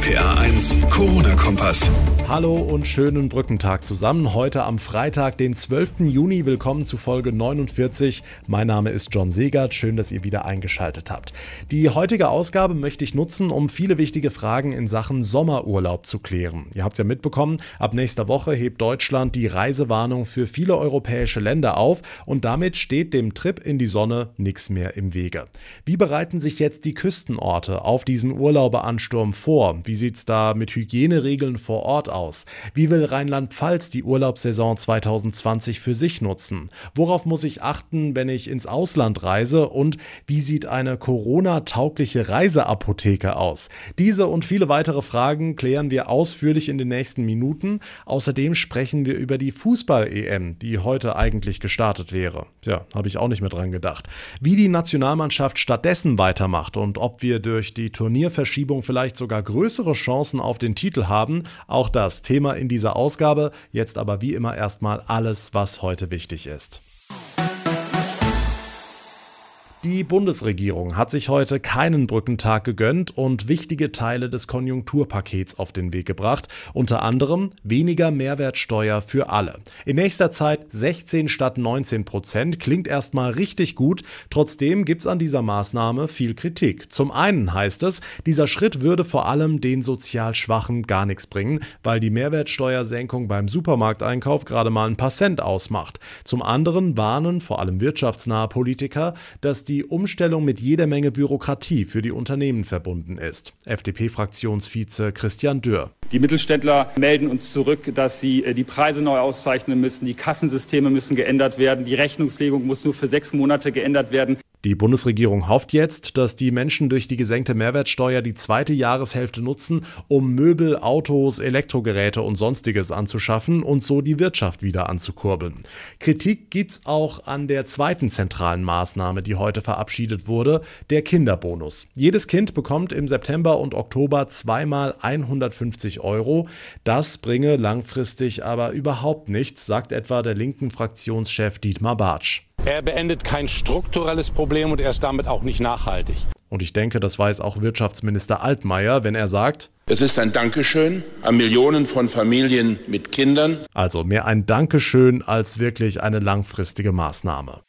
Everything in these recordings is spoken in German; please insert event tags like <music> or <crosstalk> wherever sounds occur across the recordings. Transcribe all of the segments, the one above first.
RPA 1, Corona-Kompass. Hallo und schönen Brückentag zusammen. Heute am Freitag, den 12. Juni. Willkommen zu Folge 49. Mein Name ist John Segert. Schön, dass ihr wieder eingeschaltet habt. Die heutige Ausgabe möchte ich nutzen, um viele wichtige Fragen in Sachen Sommerurlaub zu klären. Ihr habt es ja mitbekommen, ab nächster Woche hebt Deutschland die Reisewarnung für viele europäische Länder auf und damit steht dem Trip in die Sonne nichts mehr im Wege. Wie bereiten sich jetzt die Küstenorte auf diesen Urlauberansturm vor? Wie sieht es da mit Hygieneregeln vor Ort aus? Wie will Rheinland-Pfalz die Urlaubssaison 2020 für sich nutzen? Worauf muss ich achten, wenn ich ins Ausland reise? Und wie sieht eine Corona-taugliche Reiseapotheke aus? Diese und viele weitere Fragen klären wir ausführlich in den nächsten Minuten. Außerdem sprechen wir über die Fußball-EM, die heute eigentlich gestartet wäre. Tja, habe ich auch nicht mehr dran gedacht. Wie die Nationalmannschaft stattdessen weitermacht und ob wir durch die Turnierverschiebung vielleicht sogar größere Chancen auf den Titel haben, auch das das Thema in dieser Ausgabe. Jetzt aber wie immer erstmal alles, was heute wichtig ist. Die Bundesregierung hat sich heute keinen Brückentag gegönnt und wichtige Teile des Konjunkturpakets auf den Weg gebracht, unter anderem weniger Mehrwertsteuer für alle. In nächster Zeit 16 statt 19 Prozent klingt erstmal richtig gut, trotzdem gibt es an dieser Maßnahme viel Kritik. Zum einen heißt es, dieser Schritt würde vor allem den sozial Schwachen gar nichts bringen, weil die Mehrwertsteuersenkung beim Supermarkteinkauf gerade mal ein paar Cent ausmacht. Zum anderen warnen vor allem wirtschaftsnahe Politiker, dass die Umstellung mit jeder Menge Bürokratie für die Unternehmen verbunden ist. FDP-Fraktionsvize Christian Dürr. Die Mittelständler melden uns zurück, dass sie äh, die Preise neu auszeichnen müssen, die Kassensysteme müssen geändert werden, die Rechnungslegung muss nur für sechs Monate geändert werden. Die Bundesregierung hofft jetzt, dass die Menschen durch die gesenkte Mehrwertsteuer die zweite Jahreshälfte nutzen, um Möbel, Autos, Elektrogeräte und sonstiges anzuschaffen und so die Wirtschaft wieder anzukurbeln. Kritik gibt's auch an der zweiten zentralen Maßnahme, die heute verabschiedet wurde, der Kinderbonus. Jedes Kind bekommt im September und Oktober zweimal 150 Euro. Das bringe langfristig aber überhaupt nichts, sagt etwa der linken Fraktionschef Dietmar Bartsch. Er beendet kein strukturelles Problem und er ist damit auch nicht nachhaltig. Und ich denke, das weiß auch Wirtschaftsminister Altmaier, wenn er sagt, es ist ein Dankeschön an Millionen von Familien mit Kindern. Also mehr ein Dankeschön als wirklich eine langfristige Maßnahme.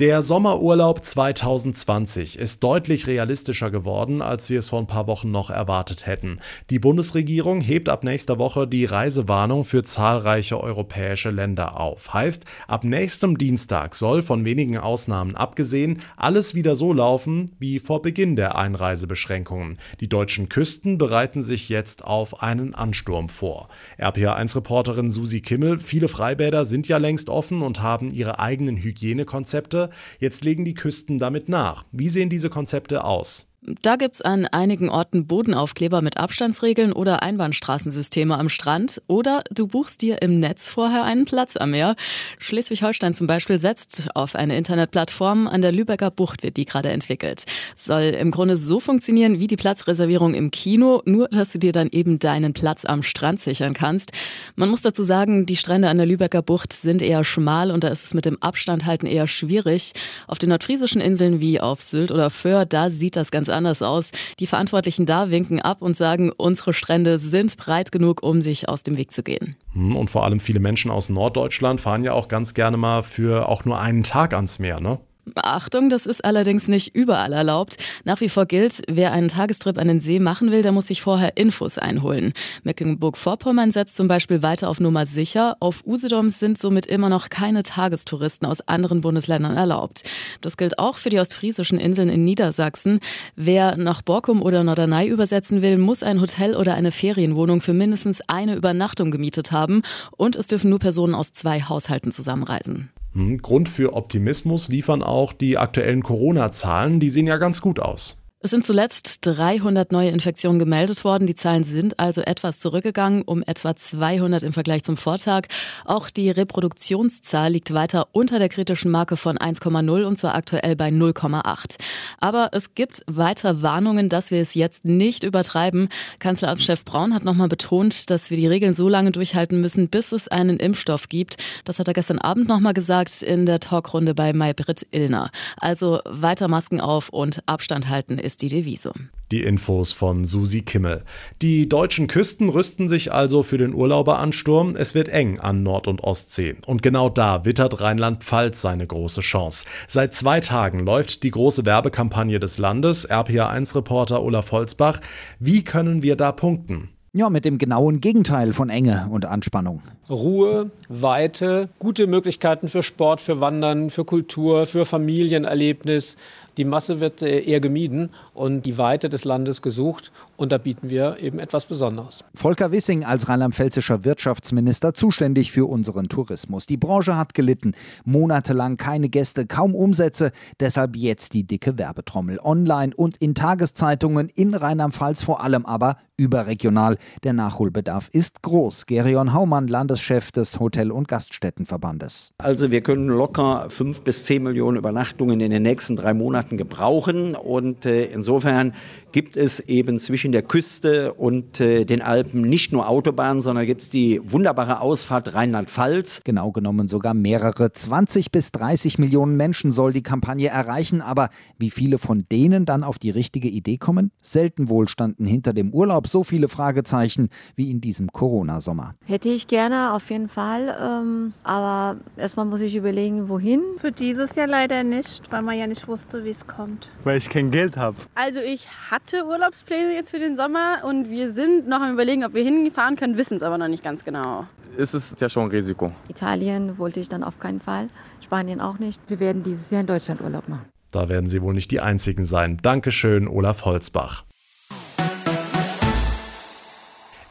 Der Sommerurlaub 2020 ist deutlich realistischer geworden, als wir es vor ein paar Wochen noch erwartet hätten. Die Bundesregierung hebt ab nächster Woche die Reisewarnung für zahlreiche europäische Länder auf. Heißt, ab nächstem Dienstag soll von wenigen Ausnahmen abgesehen alles wieder so laufen wie vor Beginn der Einreisebeschränkungen. Die deutschen Küsten bereiten sich jetzt auf einen Ansturm vor. RPA1-Reporterin Susi Kimmel, viele Freibäder sind ja längst offen und haben ihre eigenen Hygienekonzepte. Jetzt legen die Küsten damit nach. Wie sehen diese Konzepte aus? Da gibt es an einigen Orten Bodenaufkleber mit Abstandsregeln oder Einbahnstraßensysteme am Strand. Oder du buchst dir im Netz vorher einen Platz am Meer. Schleswig-Holstein zum Beispiel setzt auf eine Internetplattform. An der Lübecker Bucht wird die gerade entwickelt. Soll im Grunde so funktionieren wie die Platzreservierung im Kino, nur dass du dir dann eben deinen Platz am Strand sichern kannst. Man muss dazu sagen, die Strände an der Lübecker Bucht sind eher schmal und da ist es mit dem Abstand halten eher schwierig. Auf den nordfriesischen Inseln wie auf Sylt oder Föhr, da sieht das ganz anders aus. Die Verantwortlichen da winken ab und sagen, unsere Strände sind breit genug, um sich aus dem Weg zu gehen. Hm, und vor allem viele Menschen aus Norddeutschland fahren ja auch ganz gerne mal für auch nur einen Tag ans Meer, ne? Achtung, das ist allerdings nicht überall erlaubt. Nach wie vor gilt, wer einen Tagestrip an den See machen will, der muss sich vorher Infos einholen. Mecklenburg-Vorpommern setzt zum Beispiel weiter auf Nummer sicher. Auf Usedom sind somit immer noch keine Tagestouristen aus anderen Bundesländern erlaubt. Das gilt auch für die ostfriesischen Inseln in Niedersachsen. Wer nach Borkum oder Norderney übersetzen will, muss ein Hotel oder eine Ferienwohnung für mindestens eine Übernachtung gemietet haben und es dürfen nur Personen aus zwei Haushalten zusammenreisen. Hm, Grund für Optimismus liefern auch die aktuellen Corona-Zahlen. Die sehen ja ganz gut aus. Es sind zuletzt 300 neue Infektionen gemeldet worden. Die Zahlen sind also etwas zurückgegangen, um etwa 200 im Vergleich zum Vortag. Auch die Reproduktionszahl liegt weiter unter der kritischen Marke von 1,0 und zwar aktuell bei 0,8. Aber es gibt weiter Warnungen, dass wir es jetzt nicht übertreiben. Kanzleramtschef Braun hat nochmal betont, dass wir die Regeln so lange durchhalten müssen, bis es einen Impfstoff gibt. Das hat er gestern Abend nochmal gesagt in der Talkrunde bei Maybrit Illner. Also weiter Masken auf und Abstand halten ist die Devise. Die Infos von Susi Kimmel. Die deutschen Küsten rüsten sich also für den Urlauberansturm. Es wird eng an Nord- und Ostsee. Und genau da wittert Rheinland-Pfalz seine große Chance. Seit zwei Tagen läuft die große Werbekampagne des Landes. RPA1-Reporter Olaf Holzbach. Wie können wir da punkten? Ja, mit dem genauen Gegenteil von Enge und Anspannung. Ruhe, Weite, gute Möglichkeiten für Sport, für Wandern, für Kultur, für Familienerlebnis. Die Masse wird äh, eher gemieden und die Weite des Landes gesucht. Und da bieten wir eben etwas Besonderes. Volker Wissing als rheinland-pfälzischer Wirtschaftsminister zuständig für unseren Tourismus. Die Branche hat gelitten. Monatelang keine Gäste, kaum Umsätze. Deshalb jetzt die dicke Werbetrommel. Online und in Tageszeitungen in Rheinland-Pfalz vor allem aber überregional. Der Nachholbedarf ist groß. Gerion Haumann, Landeschef des Hotel- und Gaststättenverbandes. Also wir können locker fünf bis zehn Millionen Übernachtungen in den nächsten drei Monaten gebrauchen. Und äh, insofern gibt es eben zwischen der Küste und äh, den Alpen nicht nur Autobahnen, sondern gibt es die wunderbare Ausfahrt Rheinland-Pfalz. Genau genommen sogar mehrere. 20 bis 30 Millionen Menschen soll die Kampagne erreichen. Aber wie viele von denen dann auf die richtige Idee kommen? Selten wohl standen hinter dem Urlaub so viele Fragezeichen wie in diesem Corona-Sommer. Hätte ich gerne, auf jeden Fall. Ähm, aber erstmal muss ich überlegen, wohin. Für dieses Jahr leider nicht, weil man ja nicht wusste, wie es kommt. Weil ich kein Geld habe. Also ich hatte Urlaubspläne jetzt für den Sommer und wir sind noch am überlegen, ob wir hinfahren können, wissen es aber noch nicht ganz genau. Es ist ja schon ein Risiko. Italien wollte ich dann auf keinen Fall, Spanien auch nicht. Wir werden dieses Jahr in Deutschland Urlaub machen. Da werden Sie wohl nicht die Einzigen sein. Dankeschön, Olaf Holzbach.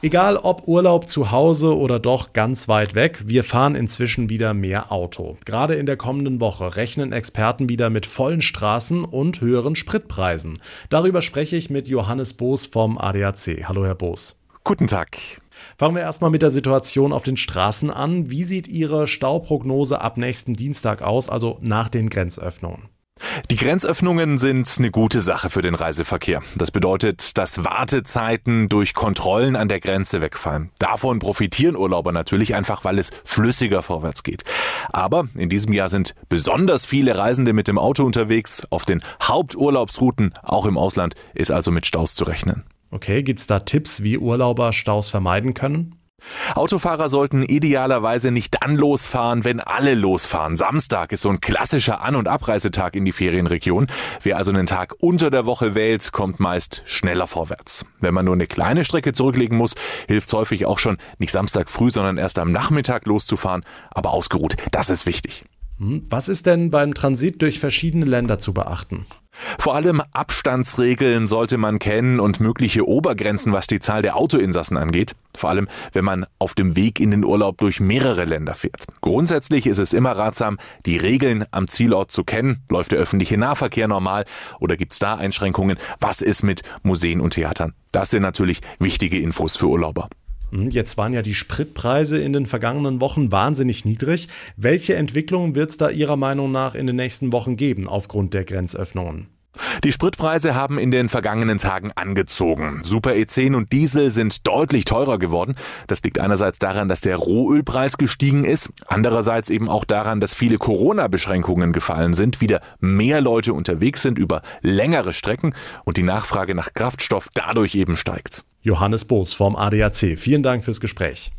Egal ob Urlaub zu Hause oder doch ganz weit weg, wir fahren inzwischen wieder mehr Auto. Gerade in der kommenden Woche rechnen Experten wieder mit vollen Straßen und höheren Spritpreisen. Darüber spreche ich mit Johannes Boos vom ADAC. Hallo, Herr Boos. Guten Tag. Fangen wir erstmal mit der Situation auf den Straßen an. Wie sieht Ihre Stauprognose ab nächsten Dienstag aus, also nach den Grenzöffnungen? Die Grenzöffnungen sind eine gute Sache für den Reiseverkehr. Das bedeutet, dass Wartezeiten durch Kontrollen an der Grenze wegfallen. Davon profitieren Urlauber natürlich einfach, weil es flüssiger vorwärts geht. Aber in diesem Jahr sind besonders viele Reisende mit dem Auto unterwegs. Auf den Haupturlaubsrouten, auch im Ausland, ist also mit Staus zu rechnen. Okay, gibt's da Tipps, wie Urlauber Staus vermeiden können? Autofahrer sollten idealerweise nicht dann losfahren, wenn alle losfahren. Samstag ist so ein klassischer An- und Abreisetag in die Ferienregion. Wer also einen Tag unter der Woche wählt, kommt meist schneller vorwärts. Wenn man nur eine kleine Strecke zurücklegen muss, hilft häufig auch schon, nicht Samstag früh, sondern erst am Nachmittag loszufahren, aber ausgeruht. Das ist wichtig. Hm, was ist denn beim Transit durch verschiedene Länder zu beachten? Vor allem Abstandsregeln sollte man kennen und mögliche Obergrenzen, was die Zahl der Autoinsassen angeht. Vor allem, wenn man auf dem Weg in den Urlaub durch mehrere Länder fährt. Grundsätzlich ist es immer ratsam, die Regeln am Zielort zu kennen. Läuft der öffentliche Nahverkehr normal oder gibt es da Einschränkungen? Was ist mit Museen und Theatern? Das sind natürlich wichtige Infos für Urlauber. Hm, jetzt waren ja die Spritpreise in den vergangenen Wochen wahnsinnig niedrig. Welche Entwicklungen wird es da Ihrer Meinung nach in den nächsten Wochen geben aufgrund der Grenzöffnungen? Die Spritpreise haben in den vergangenen Tagen angezogen. Super E10 und Diesel sind deutlich teurer geworden. Das liegt einerseits daran, dass der Rohölpreis gestiegen ist, andererseits eben auch daran, dass viele Corona-Beschränkungen gefallen sind, wieder mehr Leute unterwegs sind über längere Strecken und die Nachfrage nach Kraftstoff dadurch eben steigt. Johannes Boos vom ADAC, vielen Dank fürs Gespräch.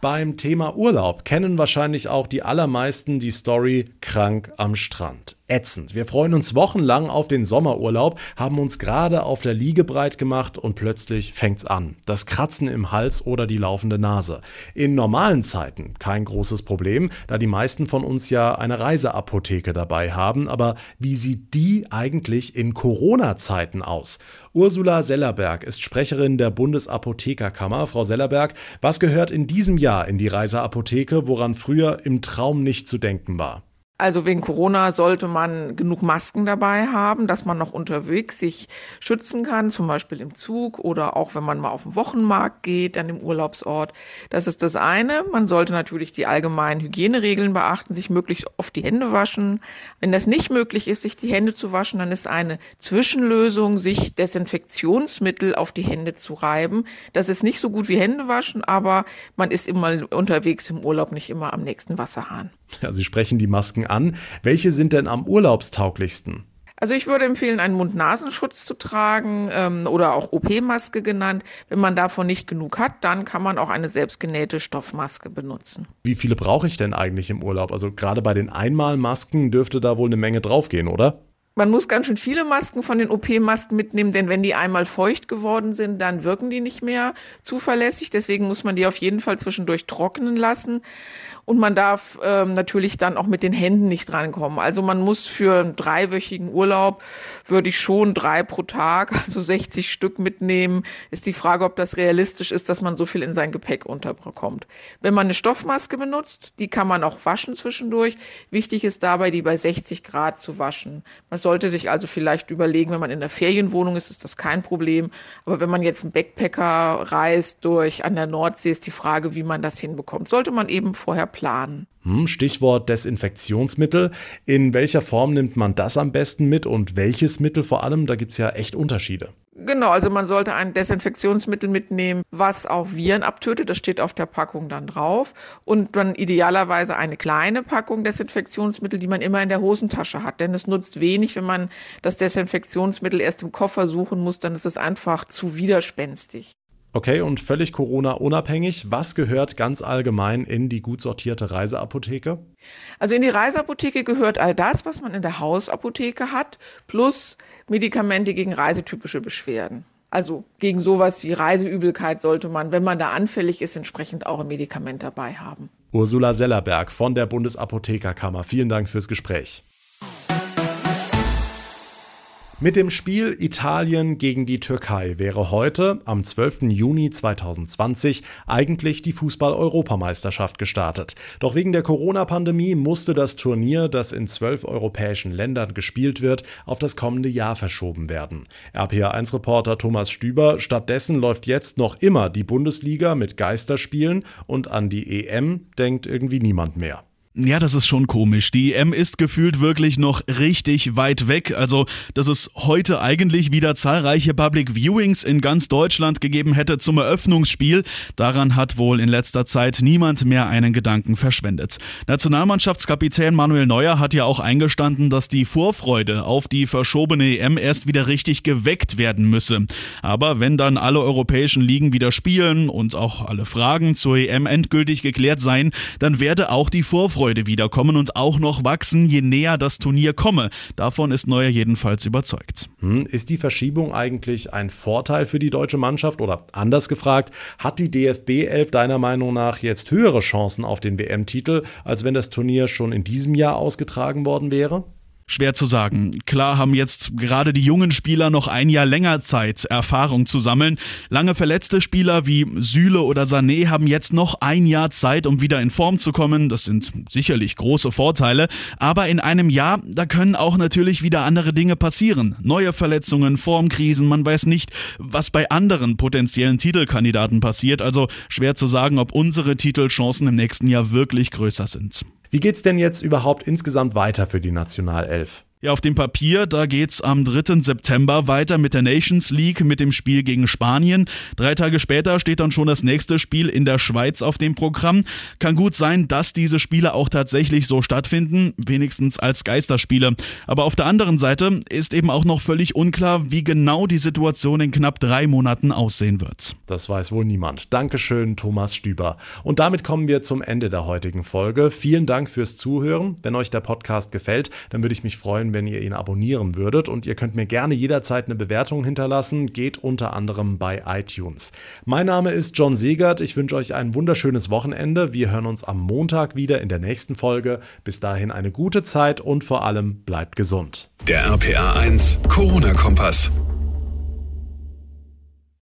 Beim Thema Urlaub kennen wahrscheinlich auch die allermeisten die Story krank am Strand. Ätzend. Wir freuen uns wochenlang auf den Sommerurlaub, haben uns gerade auf der Liege breit gemacht und plötzlich fängt's an. Das Kratzen im Hals oder die laufende Nase. In normalen Zeiten kein großes Problem, da die meisten von uns ja eine Reiseapotheke dabei haben. Aber wie sieht die eigentlich in Corona-Zeiten aus? Ursula Sellerberg ist Sprecherin der Bundesapothekerkammer. Frau Sellerberg, was gehört in diesem Jahr in die Reiseapotheke, woran früher im Traum nicht zu denken war? Also wegen Corona sollte man genug Masken dabei haben, dass man noch unterwegs sich schützen kann, zum Beispiel im Zug oder auch wenn man mal auf den Wochenmarkt geht, an dem Urlaubsort. Das ist das eine. Man sollte natürlich die allgemeinen Hygieneregeln beachten, sich möglichst oft die Hände waschen. Wenn das nicht möglich ist, sich die Hände zu waschen, dann ist eine Zwischenlösung, sich Desinfektionsmittel auf die Hände zu reiben. Das ist nicht so gut wie Hände waschen, aber man ist immer unterwegs im Urlaub, nicht immer am nächsten Wasserhahn. <laughs> Ja, Sie sprechen die Masken an. Welche sind denn am urlaubstauglichsten? Also ich würde empfehlen, einen Mund-Nasenschutz zu tragen ähm, oder auch OP-Maske genannt. Wenn man davon nicht genug hat, dann kann man auch eine selbstgenähte Stoffmaske benutzen. Wie viele brauche ich denn eigentlich im Urlaub? Also gerade bei den Einmalmasken dürfte da wohl eine Menge draufgehen, oder? Man muss ganz schön viele Masken von den OP-Masken mitnehmen, denn wenn die einmal feucht geworden sind, dann wirken die nicht mehr zuverlässig. Deswegen muss man die auf jeden Fall zwischendurch trocknen lassen. Und man darf ähm, natürlich dann auch mit den Händen nicht drankommen. Also man muss für einen dreiwöchigen Urlaub, würde ich schon drei pro Tag, also 60 Stück mitnehmen. Ist die Frage, ob das realistisch ist, dass man so viel in sein Gepäck unterbekommt. Wenn man eine Stoffmaske benutzt, die kann man auch waschen zwischendurch. Wichtig ist dabei, die bei 60 Grad zu waschen. Man sollte sich also vielleicht überlegen, wenn man in der Ferienwohnung ist, ist das kein Problem. Aber wenn man jetzt einen Backpacker reist durch an der Nordsee, ist die Frage, wie man das hinbekommt. Sollte man eben vorher planen. Hm, Stichwort Desinfektionsmittel. In welcher Form nimmt man das am besten mit und welches Mittel vor allem? Da gibt es ja echt Unterschiede. Genau, also man sollte ein Desinfektionsmittel mitnehmen, was auch Viren abtötet. Das steht auf der Packung dann drauf. Und dann idealerweise eine kleine Packung Desinfektionsmittel, die man immer in der Hosentasche hat. Denn es nutzt wenig, wenn man das Desinfektionsmittel erst im Koffer suchen muss, dann ist es einfach zu widerspenstig. Okay, und völlig Corona-unabhängig, was gehört ganz allgemein in die gut sortierte Reiseapotheke? Also in die Reiseapotheke gehört all das, was man in der Hausapotheke hat, plus Medikamente gegen reisetypische Beschwerden. Also gegen sowas wie Reiseübelkeit sollte man, wenn man da anfällig ist, entsprechend auch ein Medikament dabei haben. Ursula Sellerberg von der Bundesapothekerkammer, vielen Dank fürs Gespräch. Mit dem Spiel Italien gegen die Türkei wäre heute, am 12. Juni 2020, eigentlich die Fußball-Europameisterschaft gestartet. Doch wegen der Corona-Pandemie musste das Turnier, das in zwölf europäischen Ländern gespielt wird, auf das kommende Jahr verschoben werden. RPA1-Reporter Thomas Stüber, stattdessen läuft jetzt noch immer die Bundesliga mit Geisterspielen und an die EM denkt irgendwie niemand mehr. Ja, das ist schon komisch. Die EM ist gefühlt wirklich noch richtig weit weg. Also, dass es heute eigentlich wieder zahlreiche Public Viewings in ganz Deutschland gegeben hätte zum Eröffnungsspiel, daran hat wohl in letzter Zeit niemand mehr einen Gedanken verschwendet. Nationalmannschaftskapitän Manuel Neuer hat ja auch eingestanden, dass die Vorfreude auf die verschobene EM erst wieder richtig geweckt werden müsse. Aber wenn dann alle europäischen Ligen wieder spielen und auch alle Fragen zur EM endgültig geklärt seien, dann werde auch die Vorfreude Vorfreude wiederkommen und auch noch wachsen, je näher das Turnier komme. Davon ist Neuer jedenfalls überzeugt. Hm, ist die Verschiebung eigentlich ein Vorteil für die deutsche Mannschaft oder anders gefragt, hat die DFB 11 deiner Meinung nach jetzt höhere Chancen auf den WM-Titel, als wenn das Turnier schon in diesem Jahr ausgetragen worden wäre? Schwer zu sagen. Klar haben jetzt gerade die jungen Spieler noch ein Jahr länger Zeit, Erfahrung zu sammeln. Lange verletzte Spieler wie Süle oder Sané haben jetzt noch ein Jahr Zeit, um wieder in Form zu kommen. Das sind sicherlich große Vorteile. Aber in einem Jahr, da können auch natürlich wieder andere Dinge passieren. Neue Verletzungen, Formkrisen, man weiß nicht, was bei anderen potenziellen Titelkandidaten passiert. Also schwer zu sagen, ob unsere Titelchancen im nächsten Jahr wirklich größer sind. Wie geht's denn jetzt überhaupt insgesamt weiter für die Nationalelf? Ja, auf dem Papier, da geht's am 3. September weiter mit der Nations League mit dem Spiel gegen Spanien. Drei Tage später steht dann schon das nächste Spiel in der Schweiz auf dem Programm. Kann gut sein, dass diese Spiele auch tatsächlich so stattfinden, wenigstens als Geisterspiele. Aber auf der anderen Seite ist eben auch noch völlig unklar, wie genau die Situation in knapp drei Monaten aussehen wird. Das weiß wohl niemand. Dankeschön, Thomas Stüber. Und damit kommen wir zum Ende der heutigen Folge. Vielen Dank fürs Zuhören. Wenn euch der Podcast gefällt, dann würde ich mich freuen, freuen, wenn ihr ihn abonnieren würdet. Und ihr könnt mir gerne jederzeit eine Bewertung hinterlassen. Geht unter anderem bei iTunes. Mein Name ist John Segert. Ich wünsche euch ein wunderschönes Wochenende. Wir hören uns am Montag wieder in der nächsten Folge. Bis dahin eine gute Zeit und vor allem bleibt gesund. Der RPA 1 Corona-Kompass.